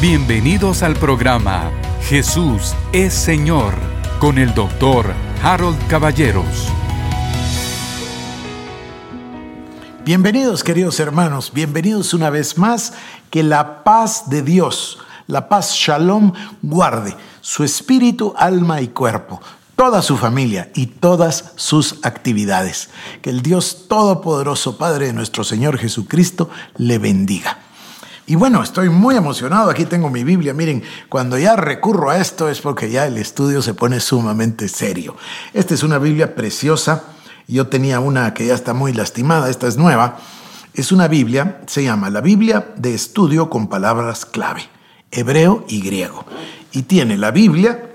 Bienvenidos al programa Jesús es Señor con el doctor Harold Caballeros. Bienvenidos queridos hermanos, bienvenidos una vez más, que la paz de Dios, la paz shalom, guarde su espíritu, alma y cuerpo, toda su familia y todas sus actividades. Que el Dios Todopoderoso, Padre de nuestro Señor Jesucristo, le bendiga. Y bueno, estoy muy emocionado. Aquí tengo mi Biblia. Miren, cuando ya recurro a esto es porque ya el estudio se pone sumamente serio. Esta es una Biblia preciosa. Yo tenía una que ya está muy lastimada. Esta es nueva. Es una Biblia, se llama la Biblia de estudio con palabras clave, hebreo y griego. Y tiene la Biblia,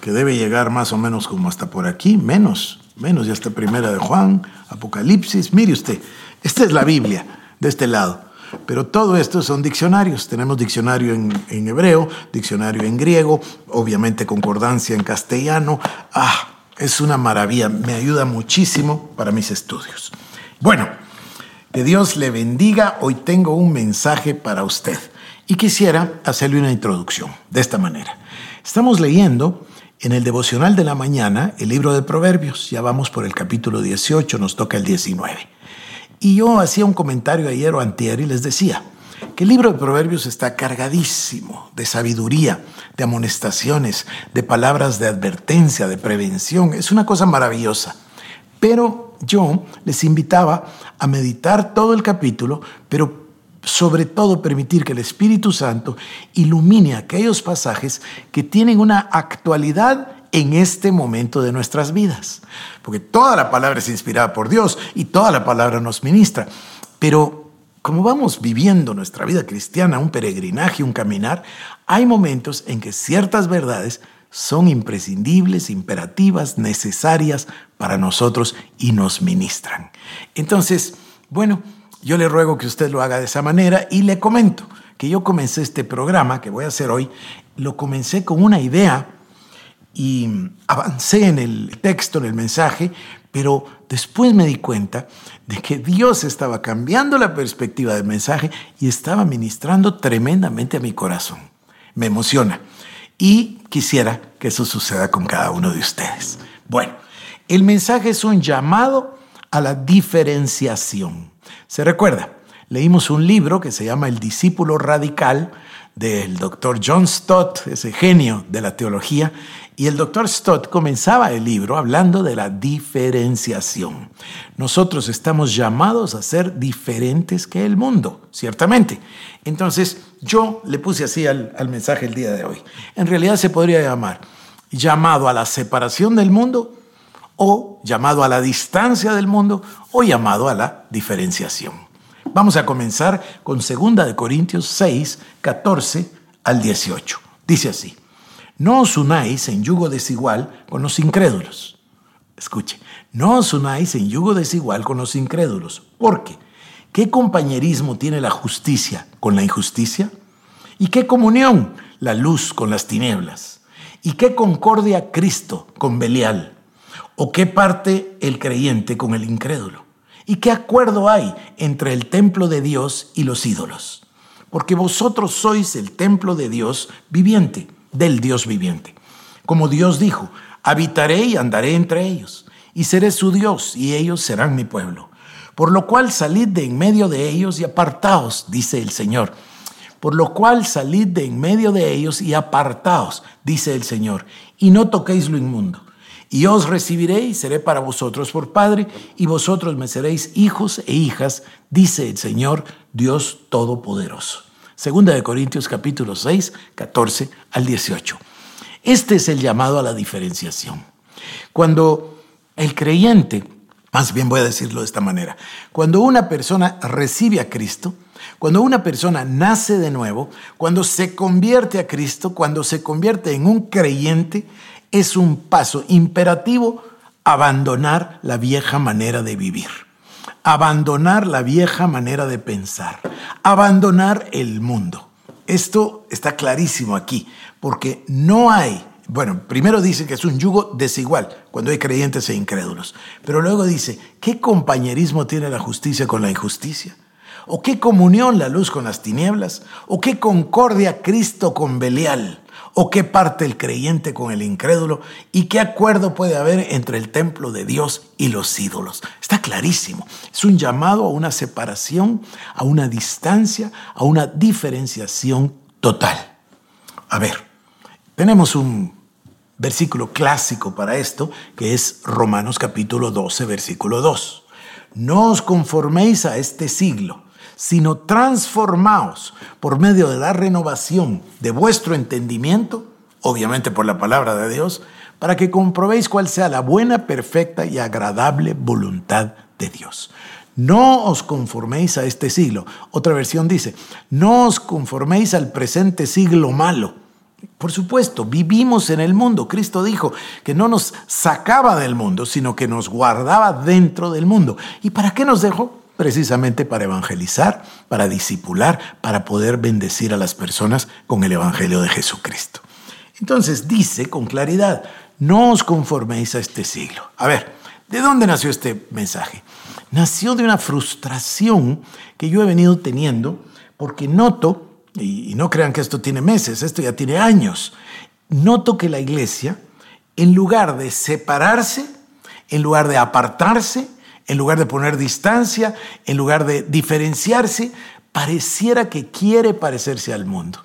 que debe llegar más o menos como hasta por aquí, menos, menos, ya está primera de Juan, Apocalipsis. Mire usted, esta es la Biblia de este lado. Pero todo esto son diccionarios. Tenemos diccionario en, hebreo, diccionario en griego, obviamente concordancia en castellano. Ah, es una maravilla, me ayuda muchísimo para mis estudios. Bueno, que Dios le bendiga. Hoy tengo un mensaje para usted y quisiera hacerle una introducción de esta manera. Estamos leyendo en el devocional de la mañana el libro de Proverbios. Ya vamos por el capítulo 18, nos toca el 19. Y yo hacía un comentario ayer o antier y les decía que el libro de Proverbios está cargadísimo de sabiduría, de amonestaciones, de palabras de advertencia, de prevención. Es una cosa maravillosa. Pero yo les invitaba a meditar todo el capítulo, pero sobre todo permitir que el Espíritu Santo ilumine aquellos pasajes que tienen una actualidad en este momento de nuestras vidas. Porque toda la palabra es inspirada por Dios y toda la palabra nos ministra. Pero como vamos viviendo nuestra vida cristiana, un peregrinaje, un caminar, hay momentos en que ciertas verdades son imprescindibles, imperativas, necesarias para nosotros y nos ministran. Entonces, bueno, yo le ruego que usted lo haga de esa manera y le comento que yo comencé este programa que voy a hacer hoy, lo comencé con una idea y avancé en el texto, en el mensaje, pero después me di cuenta de que Dios estaba cambiando la perspectiva del mensaje y estaba ministrando tremendamente a mi corazón. Me emociona y quisiera que eso suceda con cada uno de ustedes. Bueno, el mensaje es un llamado a la diferenciación. ¿Se recuerda? Leímos un libro que se llama El discípulo radical del doctor John Stott, ese genio de la teología, y el doctor Stott comenzaba el libro hablando de la diferenciación. Nosotros estamos llamados a ser diferentes que el mundo, ciertamente. Entonces yo le puse así al, al mensaje el día de hoy. En realidad se podría llamar llamado a la separación del mundo o llamado a la distancia del mundo o llamado a la diferenciación. Vamos a comenzar con 2 Corintios 6, 14 al 18. Dice así. No os unáis en yugo desigual con los incrédulos. Escuche, no os unáis en yugo desigual con los incrédulos. ¿Por qué? ¿Qué compañerismo tiene la justicia con la injusticia? ¿Y qué comunión la luz con las tinieblas? ¿Y qué concordia Cristo con Belial? ¿O qué parte el creyente con el incrédulo? ¿Y qué acuerdo hay entre el templo de Dios y los ídolos? Porque vosotros sois el templo de Dios viviente del Dios viviente. Como Dios dijo, habitaré y andaré entre ellos, y seré su Dios, y ellos serán mi pueblo. Por lo cual salid de en medio de ellos y apartaos, dice el Señor. Por lo cual salid de en medio de ellos y apartaos, dice el Señor, y no toquéis lo inmundo. Y os recibiré y seré para vosotros por Padre, y vosotros me seréis hijos e hijas, dice el Señor, Dios Todopoderoso. Segunda de Corintios capítulo 6, 14 al 18. Este es el llamado a la diferenciación. Cuando el creyente, más bien voy a decirlo de esta manera, cuando una persona recibe a Cristo, cuando una persona nace de nuevo, cuando se convierte a Cristo, cuando se convierte en un creyente, es un paso imperativo abandonar la vieja manera de vivir abandonar la vieja manera de pensar, abandonar el mundo. Esto está clarísimo aquí, porque no hay, bueno, primero dice que es un yugo desigual cuando hay creyentes e incrédulos, pero luego dice, ¿qué compañerismo tiene la justicia con la injusticia? ¿O qué comunión la luz con las tinieblas? ¿O qué concordia Cristo con Belial? ¿O qué parte el creyente con el incrédulo? ¿Y qué acuerdo puede haber entre el templo de Dios y los ídolos? Está clarísimo. Es un llamado a una separación, a una distancia, a una diferenciación total. A ver, tenemos un versículo clásico para esto, que es Romanos capítulo 12, versículo 2. No os conforméis a este siglo, sino transformaos por medio de la renovación de vuestro entendimiento, obviamente por la palabra de Dios, para que comprobéis cuál sea la buena, perfecta y agradable voluntad de Dios. No os conforméis a este siglo. Otra versión dice, no os conforméis al presente siglo malo por supuesto, vivimos en el mundo. Cristo dijo que no nos sacaba del mundo, sino que nos guardaba dentro del mundo. ¿Y para qué nos dejó? Precisamente para evangelizar, para disipular, para poder bendecir a las personas con el Evangelio de Jesucristo. Entonces dice con claridad, no os conforméis a este siglo. A ver, ¿de dónde nació este mensaje? Nació de una frustración que yo he venido teniendo porque noto y, no crean que esto tiene meses, esto ya tiene años, noto que la iglesia, en lugar de separarse, en lugar de apartarse, en lugar de poner distancia, en lugar de diferenciarse, pareciera que quiere parecerse al mundo.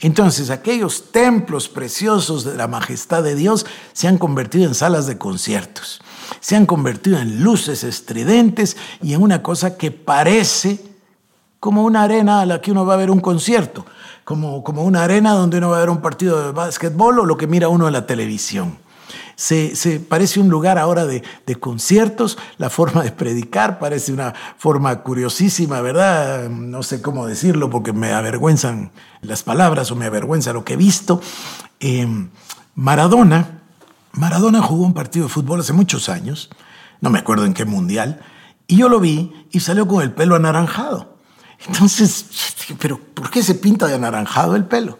Entonces aquellos templos preciosos de la majestad de Dios se han convertido en salas de conciertos, se han convertido en luces estridentes y en una cosa que parece como una arena a la que uno va a ver un concierto, como, como una arena donde uno va a ver un partido de básquetbol o lo que mira uno en la televisión. Se, parece un lugar ahora de, conciertos, la forma de predicar parece una forma curiosísima, ¿verdad? No sé cómo decirlo porque me avergüenzan las palabras o me avergüenza lo que he visto. Em, Maradona, Maradona jugó un partido de fútbol hace muchos años, no me acuerdo en qué mundial, y yo lo vi y salió con el pelo anaranjado. Entonces, pero ¿por qué se pinta de anaranjado el pelo?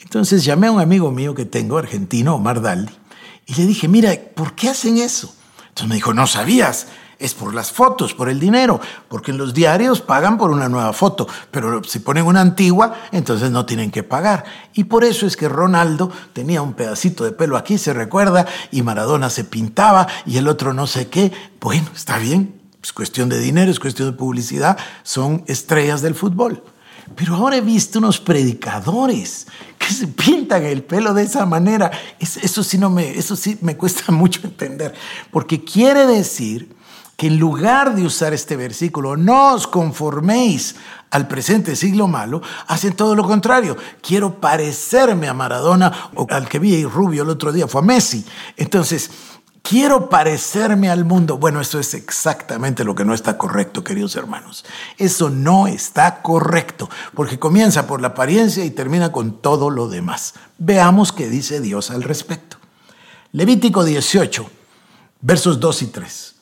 Entonces llamé a un amigo mío que tengo, argentino, Omar Daldi, y le dije, mira, ¿por qué hacen eso? Entonces me dijo, no sabías, es por las fotos, por el dinero, porque en los diarios pagan por una nueva foto, pero si ponen una antigua, entonces no tienen que pagar. Y por eso es que Ronaldo tenía un pedacito de pelo aquí, se recuerda, y Maradona se pintaba y el otro no sé qué. Bueno, está bien, es cuestión de dinero, es cuestión de publicidad, son estrellas del fútbol. Pero ahora he visto unos predicadores que se pintan el pelo de esa manera. Eso sí, no me, eso sí me cuesta mucho entender, porque quiere decir que en lugar de usar este versículo, no os conforméis al presente siglo malo, hacen todo lo contrario. Quiero parecerme a Maradona o al que vi rubio el otro día, fue a Messi. Entonces, Quiero parecerme al mundo. Bueno, eso es exactamente lo que no está correcto, queridos hermanos. Eso no está correcto, porque comienza por la apariencia y termina con todo lo demás. Veamos qué dice Dios al respecto. Levítico 18, versos 2 y 3.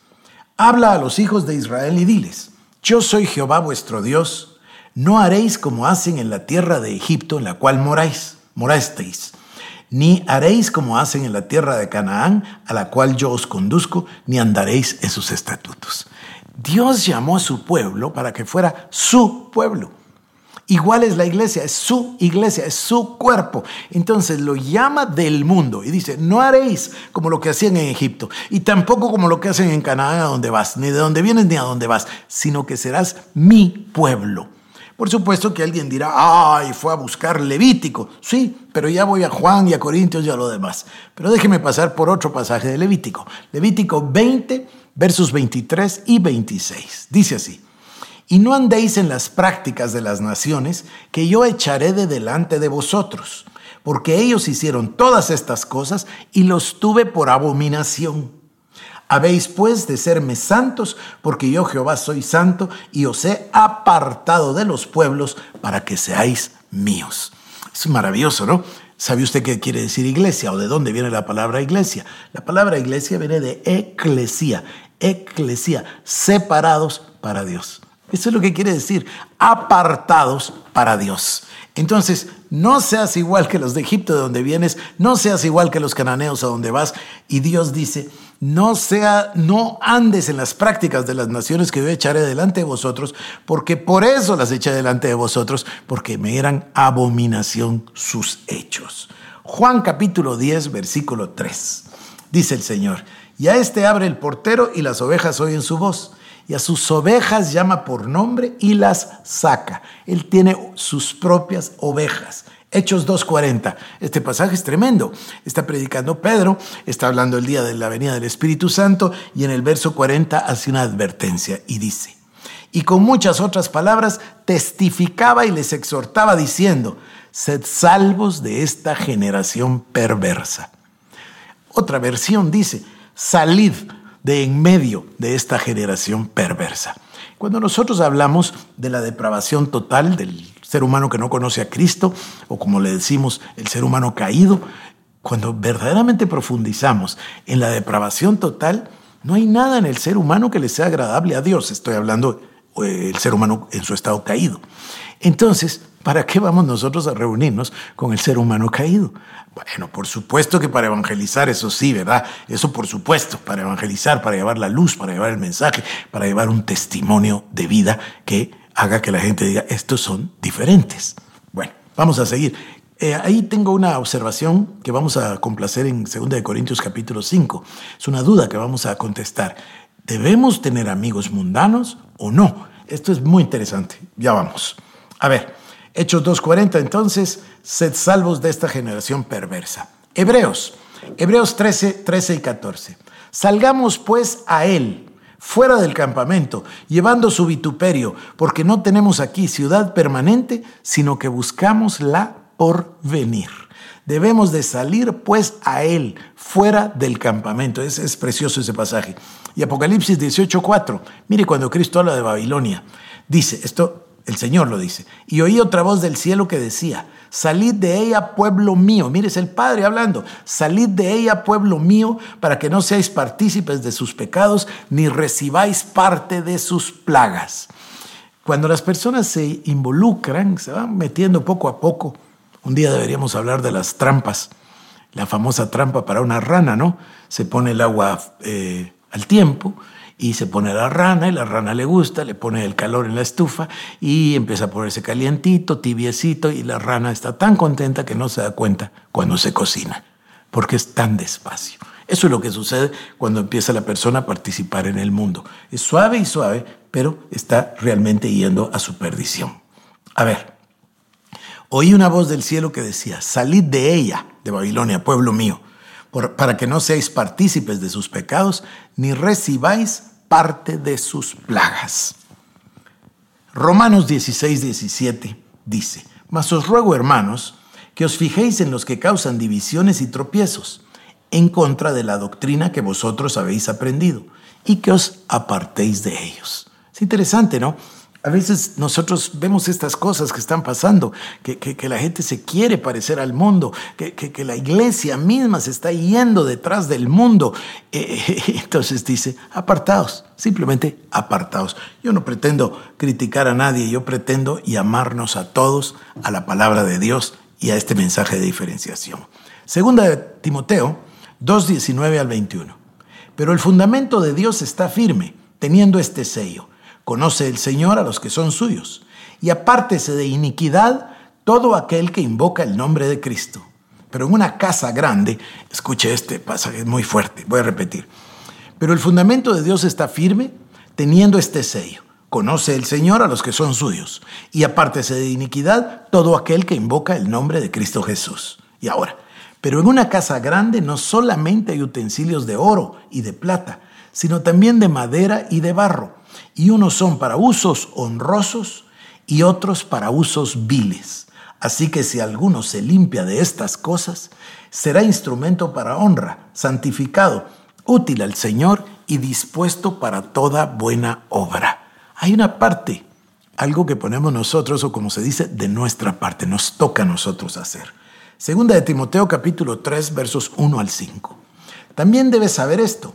Habla a los hijos de Israel y diles, yo soy Jehová vuestro Dios, no haréis como hacen en la tierra de Egipto en la cual moráis, morasteis ni haréis como hacen en la tierra de Canaán, a la cual yo os conduzco, ni andaréis en sus estatutos. Dios llamó a su pueblo para que fuera su pueblo. Igual es la iglesia, es su iglesia, es su cuerpo. Entonces lo llama del mundo y dice, no haréis como lo que hacían en Egipto y tampoco como lo que hacen en Canaán a donde vas, ni de donde vienes ni a donde vas, sino que serás mi pueblo. Por supuesto que alguien dirá, ay, fue a buscar Levítico. Sí, pero ya voy a Juan y a Corintios y a lo demás. Pero déjeme pasar por otro pasaje de Levítico. Levítico 20, versos 23 y 26. Dice así, y no andéis en las prácticas de las naciones que yo echaré de delante de vosotros, porque ellos hicieron todas estas cosas y los tuve por abominación. Habéis pues de serme santos, porque yo Jehová soy santo y os he apartado de los pueblos para que seáis míos. Es maravilloso, ¿no? ¿Sabe usted qué quiere decir iglesia o de dónde viene la palabra iglesia? La palabra iglesia viene de eclesía, eclesía, separados para Dios. Eso es lo que quiere decir, apartados para Dios. Entonces, no seas igual que los de Egipto de donde vienes, no seas igual que los cananeos a donde vas. Y Dios dice, no sea, no andes en las prácticas de las naciones que yo echaré delante de vosotros, porque por eso las eché delante de vosotros, porque me eran abominación sus hechos. Juan capítulo 10, versículo 3. Dice el Señor, y a este abre el portero y las ovejas oyen su voz y a sus ovejas llama por nombre y las saca. Él tiene sus propias ovejas. Hechos 2.40. Este pasaje es tremendo. Está predicando Pedro, está hablando el día de la venida del Espíritu Santo y en el verso 40 hace una advertencia y dice, y con muchas otras palabras testificaba y les exhortaba diciendo, sed salvos de esta generación perversa. Otra versión dice, salid de en medio de esta generación perversa. Cuando nosotros hablamos de la depravación total del ser humano que no conoce a Cristo, o como le decimos, el ser humano caído, cuando verdaderamente profundizamos en la depravación total, no hay nada en el ser humano que le sea agradable a Dios. Estoy hablando del ser humano en su estado caído. Entonces, ¿para qué vamos nosotros a reunirnos con el ser humano caído? Bueno, por supuesto que para evangelizar, eso sí, ¿verdad? Eso por supuesto, para evangelizar, para llevar la luz, para llevar el mensaje, para llevar un testimonio de vida que haga que la gente diga, estos son diferentes. Bueno, vamos a seguir. Eh, ahí tengo una observación que vamos a complacer en 2 Corintios capítulo 5. Es una duda que vamos a contestar. ¿Debemos tener amigos mundanos o no? Esto es muy interesante. Ya vamos. A ver, Hechos 2.40, entonces, sed salvos de esta generación perversa. Hebreos, Hebreos 13, 13 y 14. Salgamos pues a él, fuera del campamento, llevando su vituperio, porque no tenemos aquí ciudad permanente, sino que buscamos la por venir. Debemos de salir pues a él, fuera del campamento. Es, es precioso ese pasaje. Y Apocalipsis 18.4, mire cuando Cristo habla de Babilonia, dice, esto el Señor lo dice. Y oí otra voz del cielo que decía, salid de ella, pueblo mío. Mire, es el Padre hablando. Salid de ella, pueblo mío, para que no seáis partícipes de sus pecados, ni recibáis parte de sus plagas. Cuando las personas se involucran, se van metiendo poco a poco. Un día deberíamos hablar de las trampas. La famosa trampa para una rana, ¿no? Se pone el agua eh, al tiempo y se pone la rana y la rana le gusta, le pone el calor en la estufa y empieza a ponerse calientito, tibiecito y la rana está tan contenta que no se da cuenta cuando se cocina, porque es tan despacio. Eso es lo que sucede cuando empieza la persona a participar en el mundo. Es suave y suave, pero está realmente yendo a su perdición. A ver, oí una voz del cielo que decía, salid de ella, de Babilonia, pueblo mío para que no seáis partícipes de sus pecados, ni recibáis parte de sus plagas. Romanos 16, 17 dice, Mas os ruego, hermanos, que os fijéis en los que causan divisiones y tropiezos, en contra de la doctrina que vosotros habéis aprendido, y que os apartéis de ellos. Es interesante, ¿no? A veces nosotros vemos estas cosas que están pasando, que, la gente se quiere parecer al mundo, que, la iglesia misma se está yendo detrás del mundo. Entonces dice, apartados, simplemente apartados. Yo no pretendo criticar a nadie, yo pretendo llamarnos a todos a la palabra de Dios y a este mensaje de diferenciación. Segunda de Timoteo 2.19 al 21. Pero el fundamento de Dios está firme, teniendo este sello Conoce el Señor a los que son suyos, y apártese de iniquidad todo aquel que invoca el nombre de Cristo. Pero en una casa grande, escuche este pasaje, es muy fuerte, voy a repetir. Pero el fundamento de Dios está firme, teniendo este sello. Conoce el Señor a los que son suyos, y apártese de iniquidad todo aquel que invoca el nombre de Cristo Jesús. Y ahora, pero en una casa grande no solamente hay utensilios de oro y de plata, sino también de madera y de barro y unos son para usos honrosos y otros para usos viles. Así que si alguno se limpia de estas cosas, será instrumento para honra, santificado, útil al Señor y dispuesto para toda buena obra. Hay una parte, algo que ponemos nosotros, o como se dice, de nuestra parte, nos toca a nosotros hacer. Segunda de Timoteo capítulo 3 versos 1 al 5. También debes saber esto,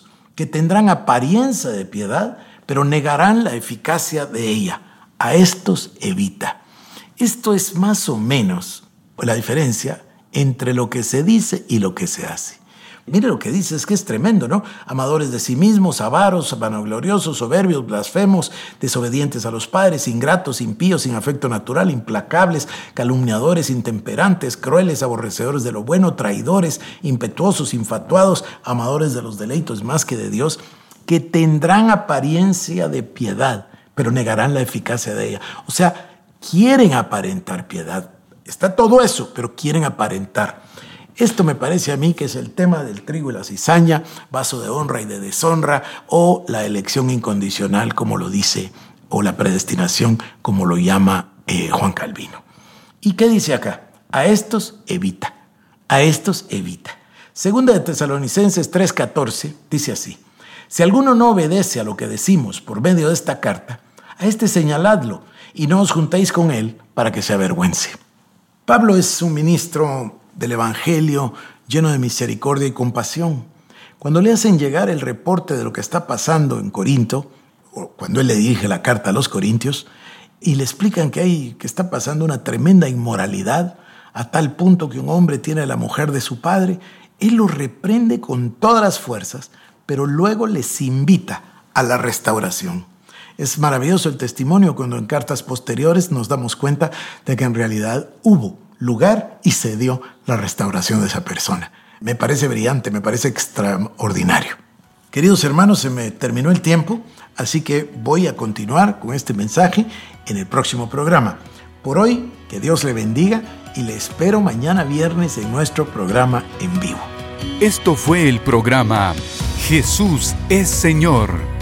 que tendrán apariencia de piedad, pero negarán la eficacia de ella. A estos evita. Esto es más o menos la diferencia entre lo que se dice y lo que se hace. Mire lo que dice, es que es tremendo, ¿no? Amadores de sí mismos, avaros, vanagloriosos, soberbios, blasfemos, desobedientes a los padres, ingratos, impíos, sin afecto natural, implacables, calumniadores, intemperantes, crueles, aborrecedores de lo bueno, traidores, impetuosos, infatuados, amadores de los deleitos más que de Dios, que tendrán apariencia de piedad, pero negarán la eficacia de ella. O sea, quieren aparentar piedad, Está todo eso, pero quieren aparentar. Esto me parece a mí que es el tema del trigo y la cizaña, vaso de honra y de deshonra, o la elección incondicional, como lo dice, o la predestinación, como lo llama eh, Juan Calvino. ¿Y qué dice acá? A estos evita, a estos evita. Segunda de Tesalonicenses 3:14 dice así, si alguno no obedece a lo que decimos por medio de esta carta, a este señaladlo y no os juntéis con él para que se avergüence. Pablo es un ministro del Evangelio lleno de misericordia y compasión. Cuando le hacen llegar el reporte de lo que está pasando en Corinto, o cuando él le dirige la carta a los corintios, y le explican que, hay, que está pasando una tremenda inmoralidad, a tal punto que un hombre tiene a la mujer de su padre, él lo reprende con todas las fuerzas, pero luego les invita a la restauración. Es maravilloso el testimonio cuando en cartas posteriores nos damos cuenta de que en realidad hubo lugar y se dio la restauración de esa persona. Me parece brillante, me parece extraordinario. Queridos hermanos, se me terminó el tiempo, así que voy a continuar con este mensaje en el próximo programa. Por hoy, que Dios le bendiga y le espero mañana viernes en nuestro programa en vivo. Esto fue el programa Jesús es Señor